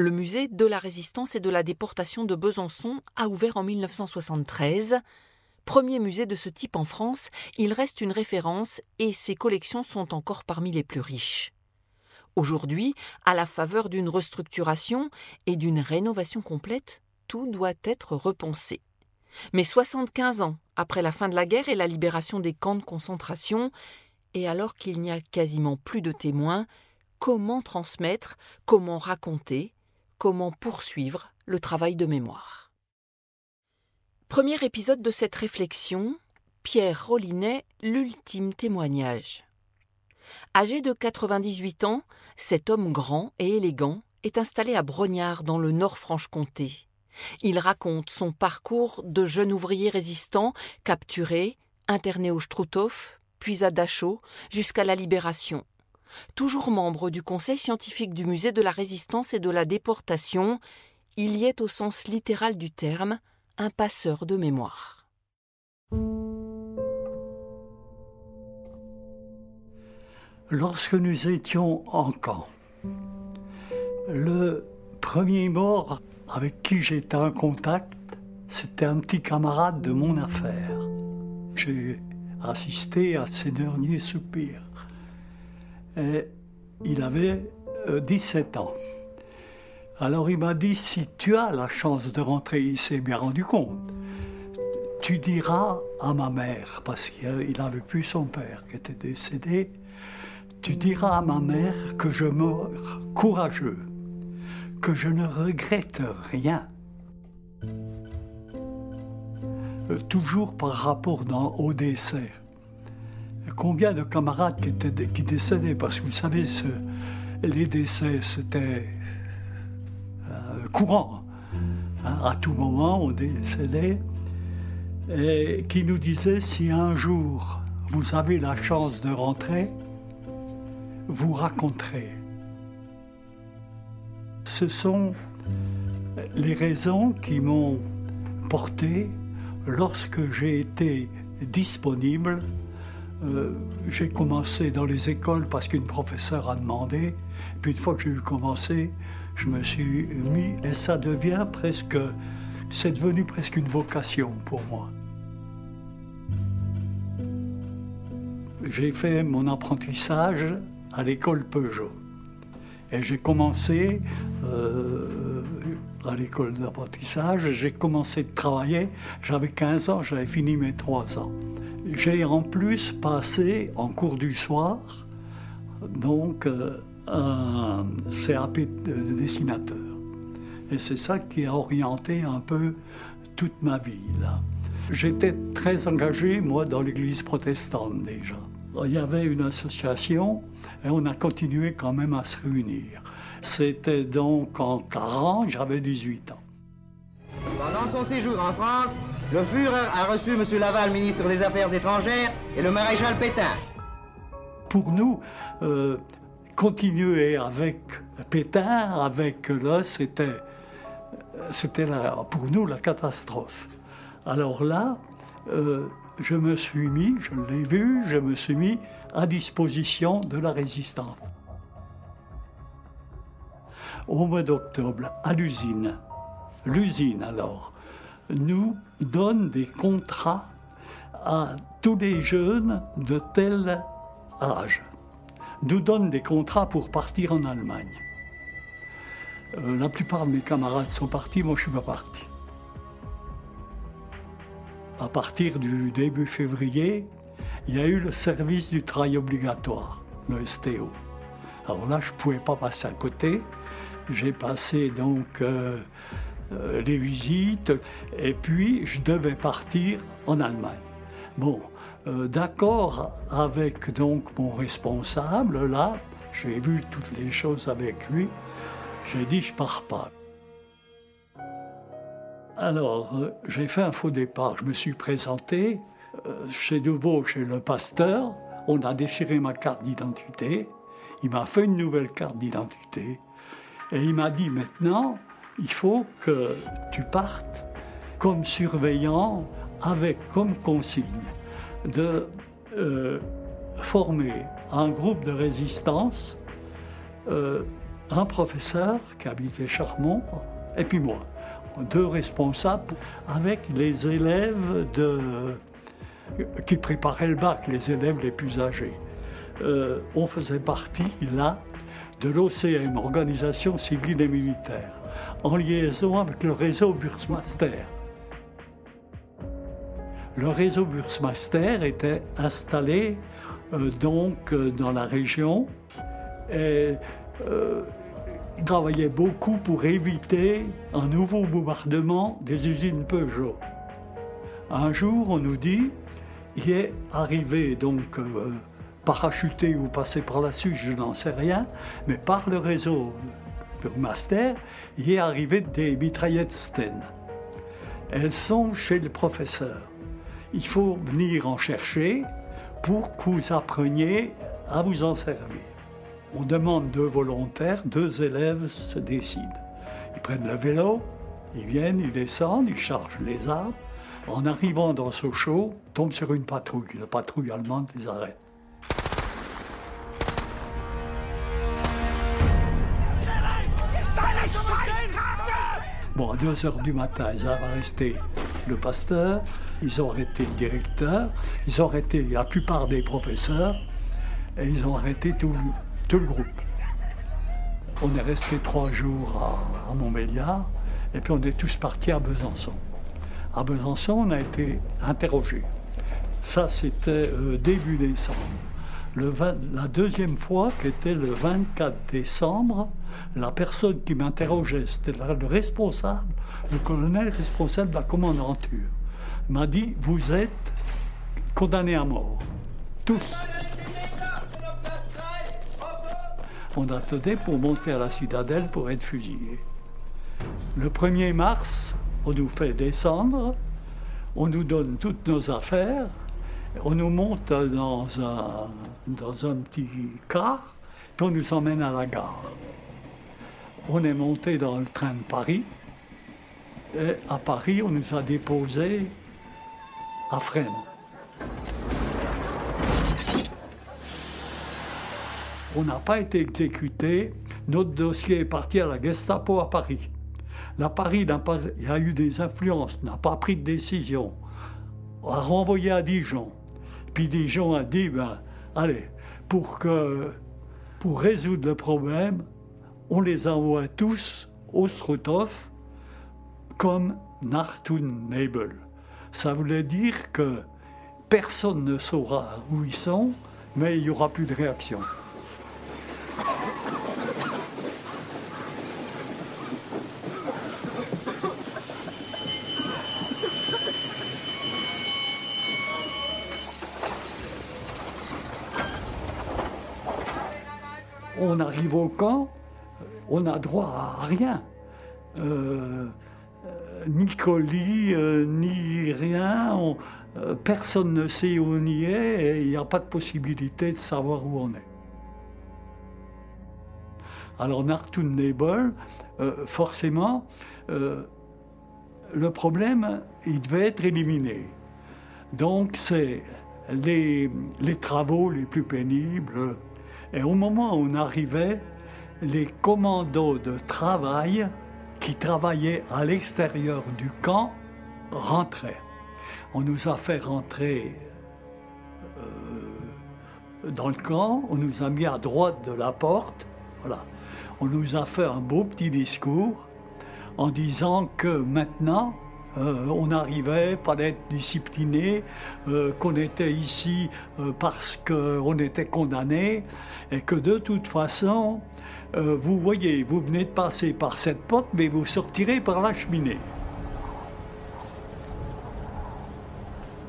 Le musée de la résistance et de la déportation de Besançon a ouvert en 1973. Premier musée de ce type en France, il reste une référence et ses collections sont encore parmi les plus riches. Aujourd'hui, à la faveur d'une restructuration et d'une rénovation complète, tout doit être repensé. Mais 75 ans après la fin de la guerre et la libération des camps de concentration, et alors qu'il n'y a quasiment plus de témoins, comment transmettre, comment raconter, comment poursuivre le travail de mémoire. Premier épisode de cette réflexion, Pierre Rollinet, l'ultime témoignage. Âgé de 98 ans, cet homme grand et élégant est installé à Brognard dans le Nord-Franche-Comté. Il raconte son parcours de jeune ouvrier résistant, capturé, interné au Struthof, puis à Dachau, jusqu'à la libération. Toujours membre du conseil scientifique du musée de la résistance et de la déportation, il y est au sens littéral du terme un passeur de mémoire. Lorsque nous étions en camp, le premier mort avec qui j'étais en contact, c'était un petit camarade de mon affaire. J'ai assisté à ses derniers soupirs il avait 17 euh, ans. Alors il m'a dit, si tu as la chance de rentrer, il s'est bien rendu compte, tu diras à ma mère, parce qu'il n'avait plus son père qui était décédé, tu diras à ma mère que je meurs courageux, que je ne regrette rien. Euh, toujours par rapport au décès combien de camarades qui, étaient, qui décédaient, parce que vous savez, les décès, c'était euh, courant. Hein. à tout moment, on décédait. Et qui nous disaient, si un jour vous avez la chance de rentrer, vous raconterez. Ce sont les raisons qui m'ont porté lorsque j'ai été disponible euh, j'ai commencé dans les écoles parce qu'une professeure a demandé. Puis une fois que j'ai commencé, je me suis mis et ça devient presque, c'est devenu presque une vocation pour moi. J'ai fait mon apprentissage à l'école Peugeot. Et j'ai commencé euh, à l'école d'apprentissage, j'ai commencé de travailler, j'avais 15 ans, j'avais fini mes 3 ans. J'ai en plus passé en cours du soir donc euh, un CAP de dessinateur. Et c'est ça qui a orienté un peu toute ma vie. J'étais très engagé, moi, dans l'église protestante déjà. Il y avait une association et on a continué quand même à se réunir. C'était donc en 40, j'avais 18 ans. Pendant son séjour en France, le Führer a reçu M. Laval, ministre des Affaires étrangères, et le maréchal Pétain. Pour nous, euh, continuer avec Pétain, avec là, c'était, c'était pour nous la catastrophe. Alors là, euh, je me suis mis, je l'ai vu, je me suis mis à disposition de la résistance. Au mois d'octobre, à l'usine, l'usine alors, nous donne des contrats à tous les jeunes de tel âge, nous donne des contrats pour partir en Allemagne. Euh, la plupart de mes camarades sont partis, moi je ne suis pas parti. À partir du début février, il y a eu le service du travail obligatoire, le STO. Alors là, je ne pouvais pas passer à côté. J'ai passé donc euh, euh, les visites, et puis je devais partir en Allemagne. Bon, euh, d'accord avec donc mon responsable, là, j'ai vu toutes les choses avec lui, j'ai dit je pars pas. Alors, euh, j'ai fait un faux départ. Je me suis présenté chez nouveau chez le pasteur. On a déchiré ma carte d'identité. Il m'a fait une nouvelle carte d'identité. Et il m'a dit maintenant, il faut que tu partes comme surveillant avec comme consigne de euh, former un groupe de résistance euh, un professeur qui habitait Charmont, et puis moi. Deux responsables avec les élèves qui préparaient le bac, les élèves les plus âgés. Euh, on faisait partie, là, de l'OCM, Organisation civile et militaire, en liaison avec le réseau Bursmaster. Le réseau Bursmaster était installé euh, donc euh, dans la région et euh, il travaillait beaucoup pour éviter un nouveau bombardement des usines Peugeot. Un jour, on nous dit, il est arrivé donc parachuté ou passé par la Suisse, je n'en sais rien, mais par le réseau Burmaster, il est arrivé des mitraillettes Sten. Elles sont chez le professeur. Il faut venir en chercher pour que vous appreniez à vous en servir. On demande deux volontaires, deux élèves se décident. Ils prennent le vélo, ils viennent, ils descendent, ils chargent les armes. En arrivant dans Sochaux, tombent sur une patrouille. La patrouille allemande les arrête. Bon, à 2 h du matin, ils avaient arrêté le pasteur, ils ont arrêté le directeur, ils ont arrêté la plupart des professeurs et ils ont arrêté tout, tout le groupe. On est resté trois jours à, Montbéliard et puis on est tous partis à Besançon. À Besançon, on a été interrogés. Ça, c'était euh, début décembre la deuxième fois, qui était le 24 décembre, la personne qui m'interrogeait, c'était le responsable, le colonel responsable de la commandanture, m'a dit Vous êtes condamnés à mort. Tous. On attendait pour monter à la citadelle pour être fusillés. Le 1er mars, on nous fait descendre, on nous donne toutes nos affaires, on nous monte dans un, petit car, puis on nous emmène à la gare. On est monté dans le train de Paris, et à Paris, on nous a déposés à Fresnes. On n'a pas été exécuté. Notre dossier est parti à la Gestapo à Paris. La Paris il y a eu des influences, n'a pas pris de décision. On a renvoyé à Dijon. Puis Dijon a dit, ben, allez, pour résoudre le problème, on les envoie tous au Struthof comme Nartun Nebel. Ça voulait dire que personne ne saura où ils sont, mais il n'y aura plus de réaction. On arrive au camp, on n'a droit à rien. Euh, euh, ni colis, euh, ni rien. personne ne sait où on y est et il n'y a pas de possibilité de savoir où on est. Alors Nartun Nebel, forcément, le problème, il devait être éliminé. Donc c'est les travaux les plus pénibles, et au moment où on arrivait, les commandos de travail qui travaillaient à l'extérieur du camp rentraient. On nous a fait rentrer euh, dans le camp, on nous a mis à droite de la porte. On nous a fait un beau petit discours en disant que maintenant, euh, on arrivait, pas d'être discipliné, euh, qu'on était ici euh, parce qu'on était condamné, et que de toute façon, vous voyez, vous venez de passer par cette porte, mais vous sortirez par la cheminée.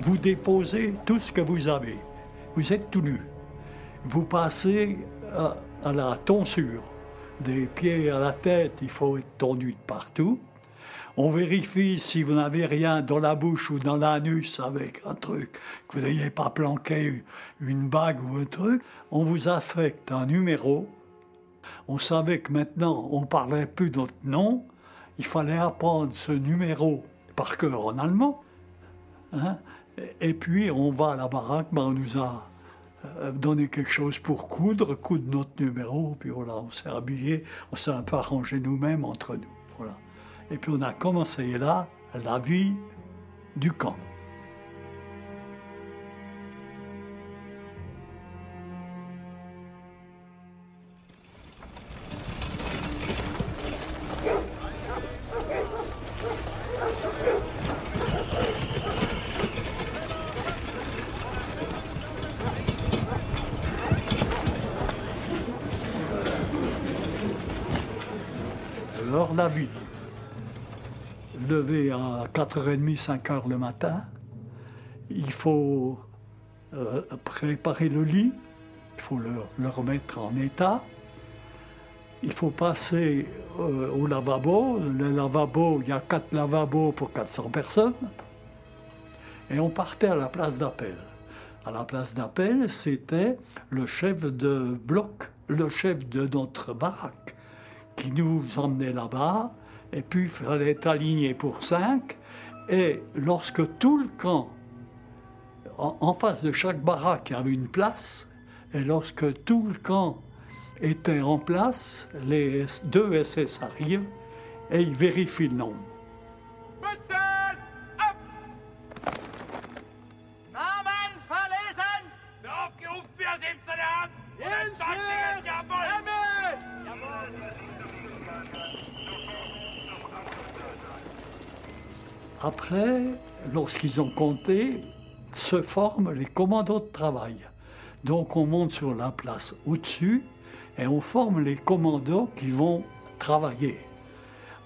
Vous déposez tout ce que vous avez. Vous êtes tout nu. Vous passez à, à la tonsure. Des pieds à la tête, il faut être tendu de partout. On vérifie si vous n'avez rien dans la bouche ou dans l'anus avec un truc, que vous n'ayez pas planqué une bague ou un truc. On vous affecte un numéro. On savait que maintenant, on ne parlait plus notre nom. Il fallait apprendre ce numéro par cœur en allemand. Hein. Et puis, on va à la baraque, ben, on nous a euh, donner quelque chose pour coudre, coudre notre numéro, puis voilà, on s'est habillé, on s'est un peu arrangé nous-mêmes entre nous. Voilà. Et puis on a commencé là la vie du camp. 4h30, 5h le matin. Il faut euh, préparer le lit, il faut le, remettre en état. Il faut passer euh, au lavabo. Le lavabo, il y a quatre lavabos pour 400 personnes. Et on partait à la place d'appel. À la place d'appel, c'était le chef de bloc, le chef de notre baraque, qui nous emmenait là-bas et puis il fallait aligné pour cinq. Et lorsque tout le camp, en, face de chaque baraque, il y avait une place, et lorsque tout le camp était en place, les deux SS arrivent et ils vérifient le nombre. Après, lorsqu'ils ont compté, se forment les commandos de travail. Donc on monte sur la place au-dessus et on forme les commandos qui vont travailler.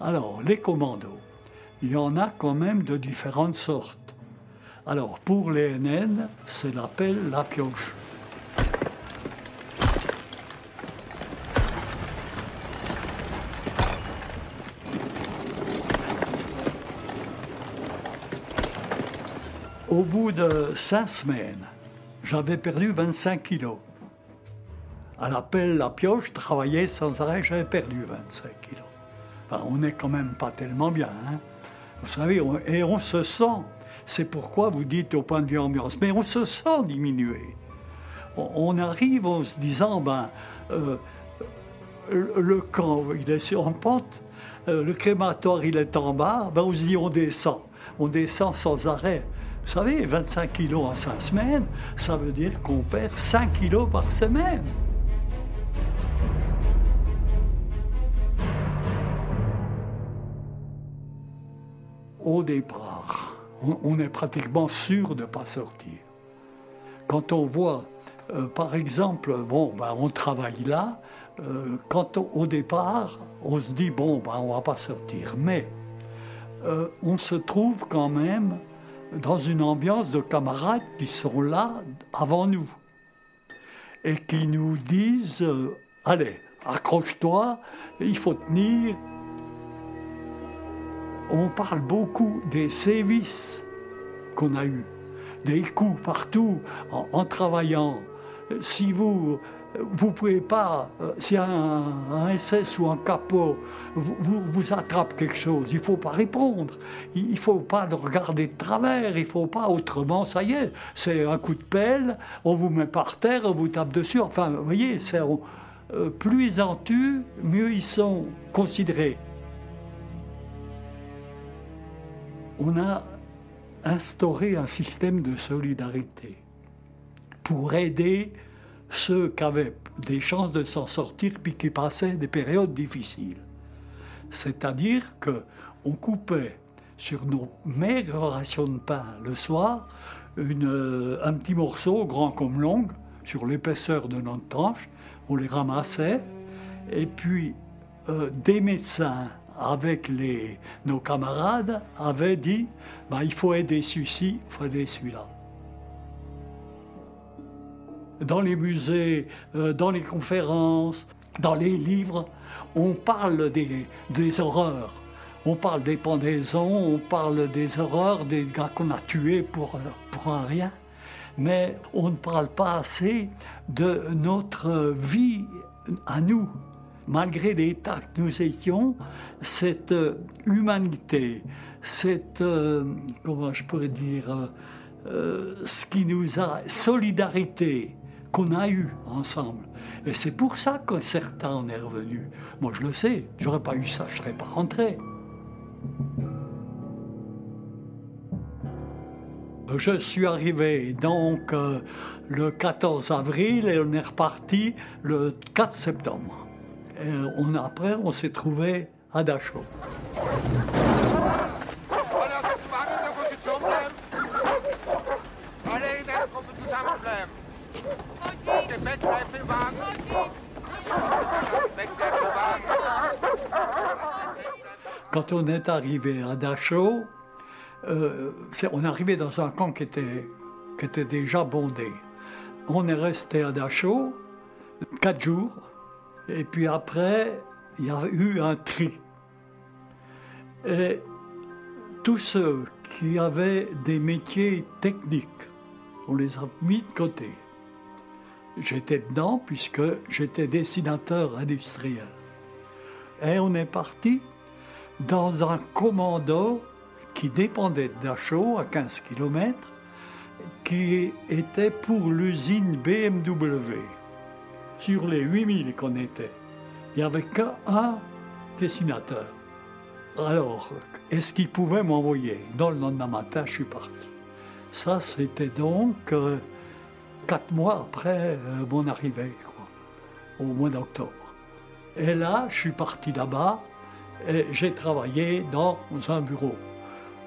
Alors, les commandos, il y en a quand même de différentes sortes. Alors, pour les NN, c'est l'appel la pioche. Au bout de cinq semaines, j'avais perdu 25 kilos. À l'appel La Pioche, je travaillais sans arrêt, j'avais perdu 25 kilos. on n'est quand même pas tellement bien. Hein. vous savez, et on se sent. C'est pourquoi vous dites au point de vue ambiance, mais on se sent diminué. On, arrive en se disant, ben, euh, le camp, il est en pente, euh, le crématoire, il est en bas, ben, on se dit, on descend. On descend sans arrêt. Vous savez, 25 kilos en 5 semaines, ça veut dire qu'on perd 5 kilos par semaine. Au départ, on est pratiquement sûr de ne pas sortir. Quand on voit, euh, par exemple, bon, ben, on travaille là, euh, quand au départ, on se dit, bon, ben, on ne va pas sortir. Mais euh, on se trouve quand même dans une ambiance de camarades qui sont là avant nous et qui nous disent euh, Allez, accroche-toi, il faut tenir. On parle beaucoup des sévices qu'on a eus, des coups partout en travaillant. Si vous vous ne pouvez pas, euh, si un, SS ou un capot vous, attrape quelque chose, il ne faut pas répondre. Il ne faut pas le regarder de travers, il ne faut pas autrement, ça y est, c'est un coup de pelle, on vous met par terre, on vous tape dessus. Enfin, vous voyez, euh, plus ils en tuent, mieux ils sont considérés. On a instauré un système de solidarité pour aider ceux qui avaient des chances de s'en sortir puis qui passaient des périodes difficiles. C'est-à-dire que on coupait sur nos maigres rations de pain le soir une, un petit morceau grand comme long sur l'épaisseur de notre tranche, on les ramassait et puis euh, des médecins avec les, nos camarades avaient dit bah, il faut aider celui-ci, il faut aider celui-là dans les musées, euh, dans les conférences, dans les livres, on parle des, horreurs. On parle des pendaisons, on parle des horreurs des gars qu'on a tués pour, pour un rien. Mais on ne parle pas assez de notre vie à nous. Malgré l'état que nous étions, cette humanité, cette, euh, comment je pourrais dire, euh, ce qui nous a, solidarité, qu'on a eu ensemble. Et c'est pour ça que certains en est revenu. Moi, je le sais, j'aurais pas eu ça, je serais pas rentré. Je suis arrivé donc euh, le 14 avril et on est reparti le 4 septembre. Et on, après, on s'est trouvé à Dachau. Quand on est arrivé à Dachau, euh, on est arrivé dans un camp qui était, qui était déjà bondé. On est resté à Dachau quatre jours, et puis après, il y a eu un tri. Et tous ceux qui avaient des métiers techniques, on les a mis de côté. J'étais dedans puisque j'étais dessinateur industriel. Et on est parti dans un commando qui dépendait d'Achau à 15 km, qui était pour l'usine BMW. Sur les 8000 qu'on était, il n'y avait qu'un dessinateur. Alors, est-ce qu'il pouvait m'envoyer? Dans le lendemain matin, je suis parti. Ça, c'était donc euh, quatre mois après euh, mon arrivée, au mois d'octobre. Et là, je suis parti là-bas j'ai travaillé dans un bureau.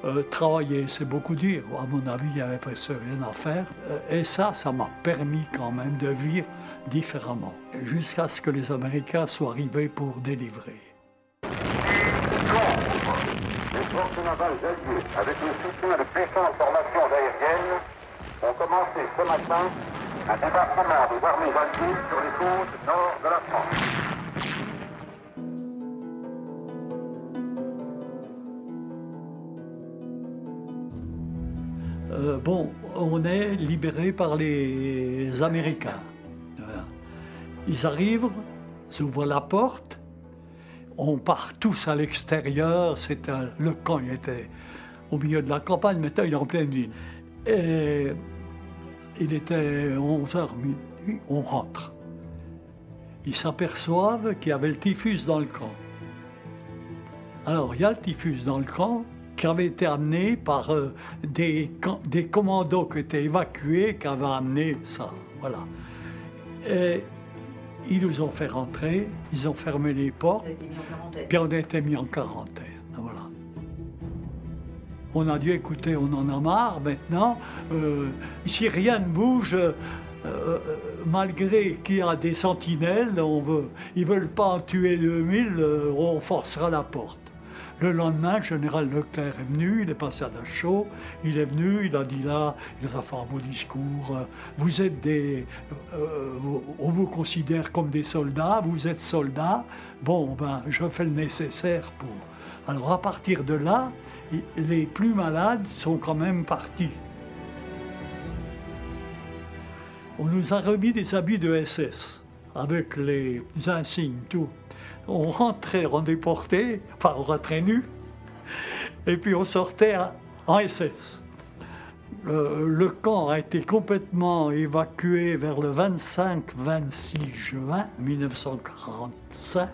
Euh, travailler, c'est beaucoup dire. À mon avis, il n'y avait presque rien à faire. Euh, et ça, ça m'a permis quand même de vivre différemment, jusqu'à ce que les Américains soient arrivés pour délivrer. Les forces navales alliées, avec le soutien de puissantes formations aériennes, ont commencé ce matin un débarquement des armées alliées sur les côtes nord de la France. On est libéré par les Américains. Ils arrivent, ils ouvrent la porte, on part tous à l'extérieur. C'était le camp, il était au milieu de la campagne, maintenant il est en pleine ville. Et il était 11h minuit, on rentre. Ils s'aperçoivent qu'il y avait le typhus dans le camp. Alors, il y a le typhus dans le camp, qui avait été amené par euh, des, des commandos qui étaient évacués, qui avaient amené ça. Voilà. Et ils nous ont fait rentrer, ils ont fermé les portes, puis on a été mis en quarantaine. Voilà. On a dû écouter, on en a marre maintenant. Euh, si rien ne bouge, euh, malgré qu'il y a des sentinelles, on veut, ils veulent pas en tuer 2000, on forcera la porte. Le lendemain, le général Leclerc est venu, il est passé à Dachau, il est venu, il a dit là, il a fait un beau discours, euh, vous êtes des... Euh, on vous considère comme des soldats, vous êtes soldats, bon, ben, je fais le nécessaire pour... Alors à partir de là, les plus malades sont quand même partis. On nous a remis des habits de SS avec les insignes, tout on rentrait, on déportait, enfin on rentrait nu, et puis on sortait en SS. Le camp a été complètement évacué vers le 25-26 juin 1945,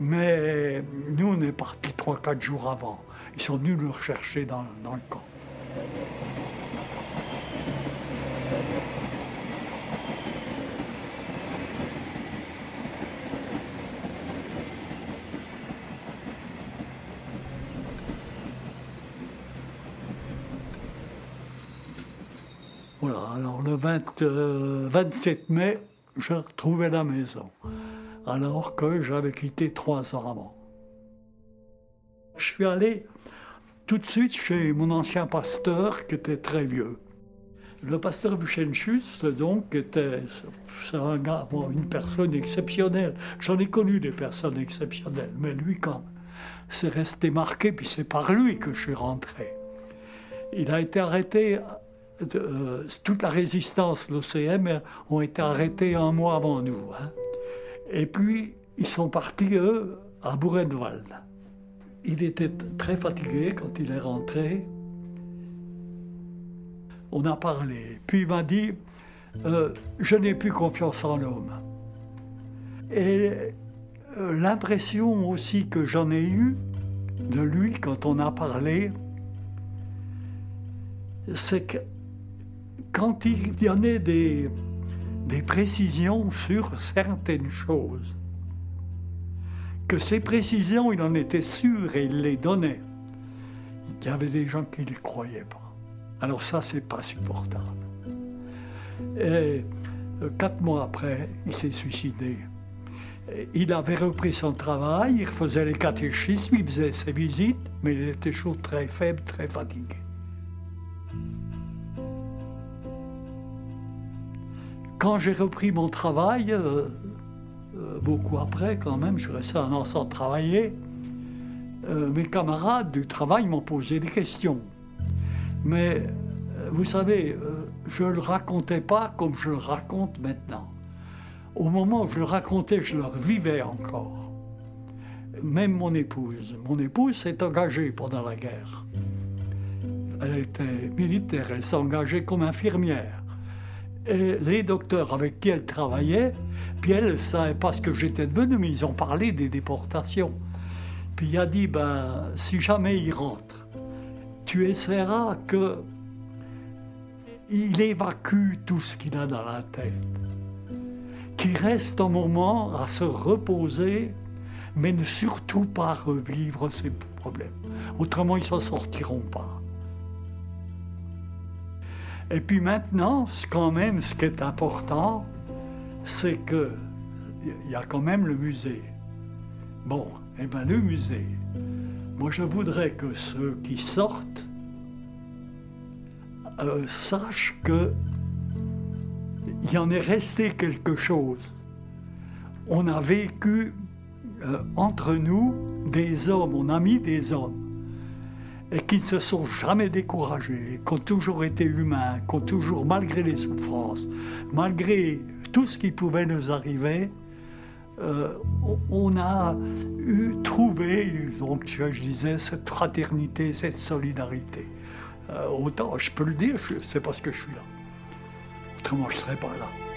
mais nous on est partis 3-4 jours avant. Ils sont venus nous rechercher dans le camp. Voilà, alors le 27 euh, mai, je retrouvais la maison, alors que j'avais quitté trois ans avant. Je suis allé tout de suite chez mon ancien pasteur qui était très vieux. Le pasteur Buchenschutz, donc, était un gars, une personne exceptionnelle. J'en ai connu des personnes exceptionnelles, mais lui, quand c'est resté marqué, puis c'est par lui que je suis rentré. Il a été arrêté euh, toute la résistance, l'OCM, ont été arrêtés un mois avant nous. Hein. Et puis, ils sont partis, eux, à Buchenwald. Il était très fatigué quand il est rentré. On a parlé. Puis il m'a dit euh, je n'ai plus confiance en l'homme. Et euh, l'impression aussi que j'en ai eue de lui quand on a parlé, c'est que quand il donnait des, précisions sur certaines choses, que ces précisions, il en était sûr et il les donnait. Il y avait des gens qui ne croyaient pas. Alors ça, c'est pas supportable. Euh, quatre mois après, il s'est suicidé. Il avait repris son travail, il faisait les catéchismes, il faisait ses visites, mais il était chaud, très faible, très fatigué. Quand j'ai repris mon travail, euh, euh, beaucoup après quand même, je restais un an sans travailler, euh, mes camarades du travail m'ont posé des questions. Mais vous savez, je ne le racontais pas comme je le raconte maintenant. Au moment où je le racontais, je le vivais encore. Même mon épouse. Mon épouse s'est engagée pendant la guerre. Elle était militaire, elle s'est engagée comme infirmière et les docteurs avec qui elle travaillait, puis elle ne savait pas ce que j'étais devenu, mais ils ont parlé des déportations. Puis il a dit, ben, si jamais il rentre, tu essaieras que il évacue tout ce qu'il a dans la tête, qu'il reste un moment à se reposer, mais ne surtout pas revivre ses problèmes. Autrement, ils ne s'en sortiront pas. Et puis maintenant, quand même, ce qui est important, c'est que il y a quand même le musée. Bon, eh bien le musée, moi je voudrais que ceux qui sortent euh, sachent que il y en est resté quelque chose. On a vécu euh, entre nous des hommes, on a mis des hommes et qui ne se sont jamais découragés, qui ont toujours été humains, qui ont toujours, malgré les souffrances, malgré tout ce qui pouvait nous arriver, euh, on a eu, trouvé, donc je disais, cette fraternité, cette solidarité. Euh, autant, je peux le dire, c'est parce que je suis là. Autrement, je ne serais pas là.